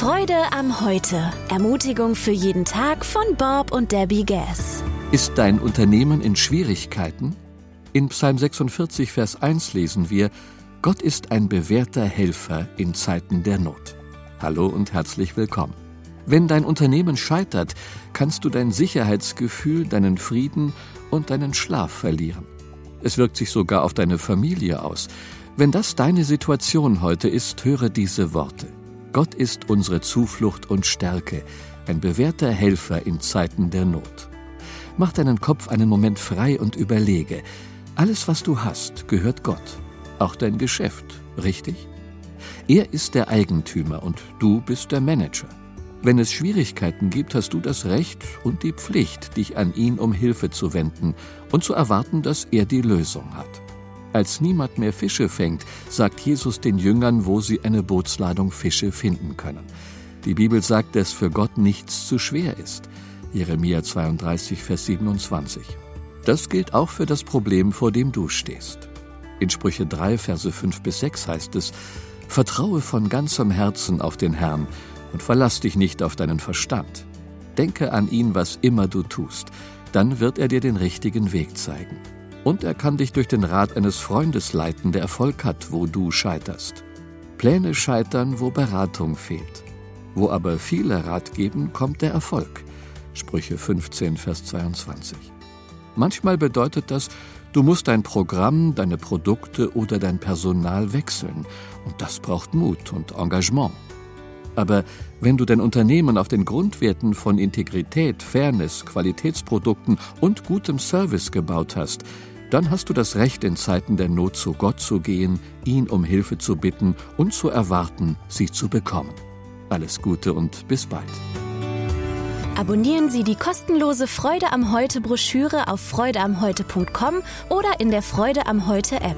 Freude am Heute. Ermutigung für jeden Tag von Bob und Debbie Gass. Ist dein Unternehmen in Schwierigkeiten? In Psalm 46, Vers 1 lesen wir, Gott ist ein bewährter Helfer in Zeiten der Not. Hallo und herzlich willkommen. Wenn dein Unternehmen scheitert, kannst du dein Sicherheitsgefühl, deinen Frieden und deinen Schlaf verlieren. Es wirkt sich sogar auf deine Familie aus. Wenn das deine Situation heute ist, höre diese Worte. Gott ist unsere Zuflucht und Stärke, ein bewährter Helfer in Zeiten der Not. Mach deinen Kopf einen Moment frei und überlege, alles, was du hast, gehört Gott, auch dein Geschäft, richtig? Er ist der Eigentümer und du bist der Manager. Wenn es Schwierigkeiten gibt, hast du das Recht und die Pflicht, dich an ihn um Hilfe zu wenden und zu erwarten, dass er die Lösung hat. Als niemand mehr Fische fängt, sagt Jesus den Jüngern, wo sie eine Bootsladung Fische finden können. Die Bibel sagt, dass für Gott nichts zu schwer ist. Jeremia 32, Vers 27. Das gilt auch für das Problem, vor dem du stehst. In Sprüche 3, Verse 5 bis 6 heißt es, Vertraue von ganzem Herzen auf den Herrn und verlass dich nicht auf deinen Verstand. Denke an ihn, was immer du tust, dann wird er dir den richtigen Weg zeigen. Und er kann dich durch den Rat eines Freundes leiten, der Erfolg hat, wo du scheiterst. Pläne scheitern, wo Beratung fehlt. Wo aber viele Rat geben, kommt der Erfolg. Sprüche 15, Vers 22. Manchmal bedeutet das, du musst dein Programm, deine Produkte oder dein Personal wechseln. Und das braucht Mut und Engagement. Aber wenn du dein Unternehmen auf den Grundwerten von Integrität, Fairness, Qualitätsprodukten und gutem Service gebaut hast, dann hast du das Recht, in Zeiten der Not zu Gott zu gehen, ihn um Hilfe zu bitten und zu erwarten, sie zu bekommen. Alles Gute und bis bald. Abonnieren Sie die kostenlose Freude am Heute Broschüre auf freudeamheute.com oder in der Freude am Heute App.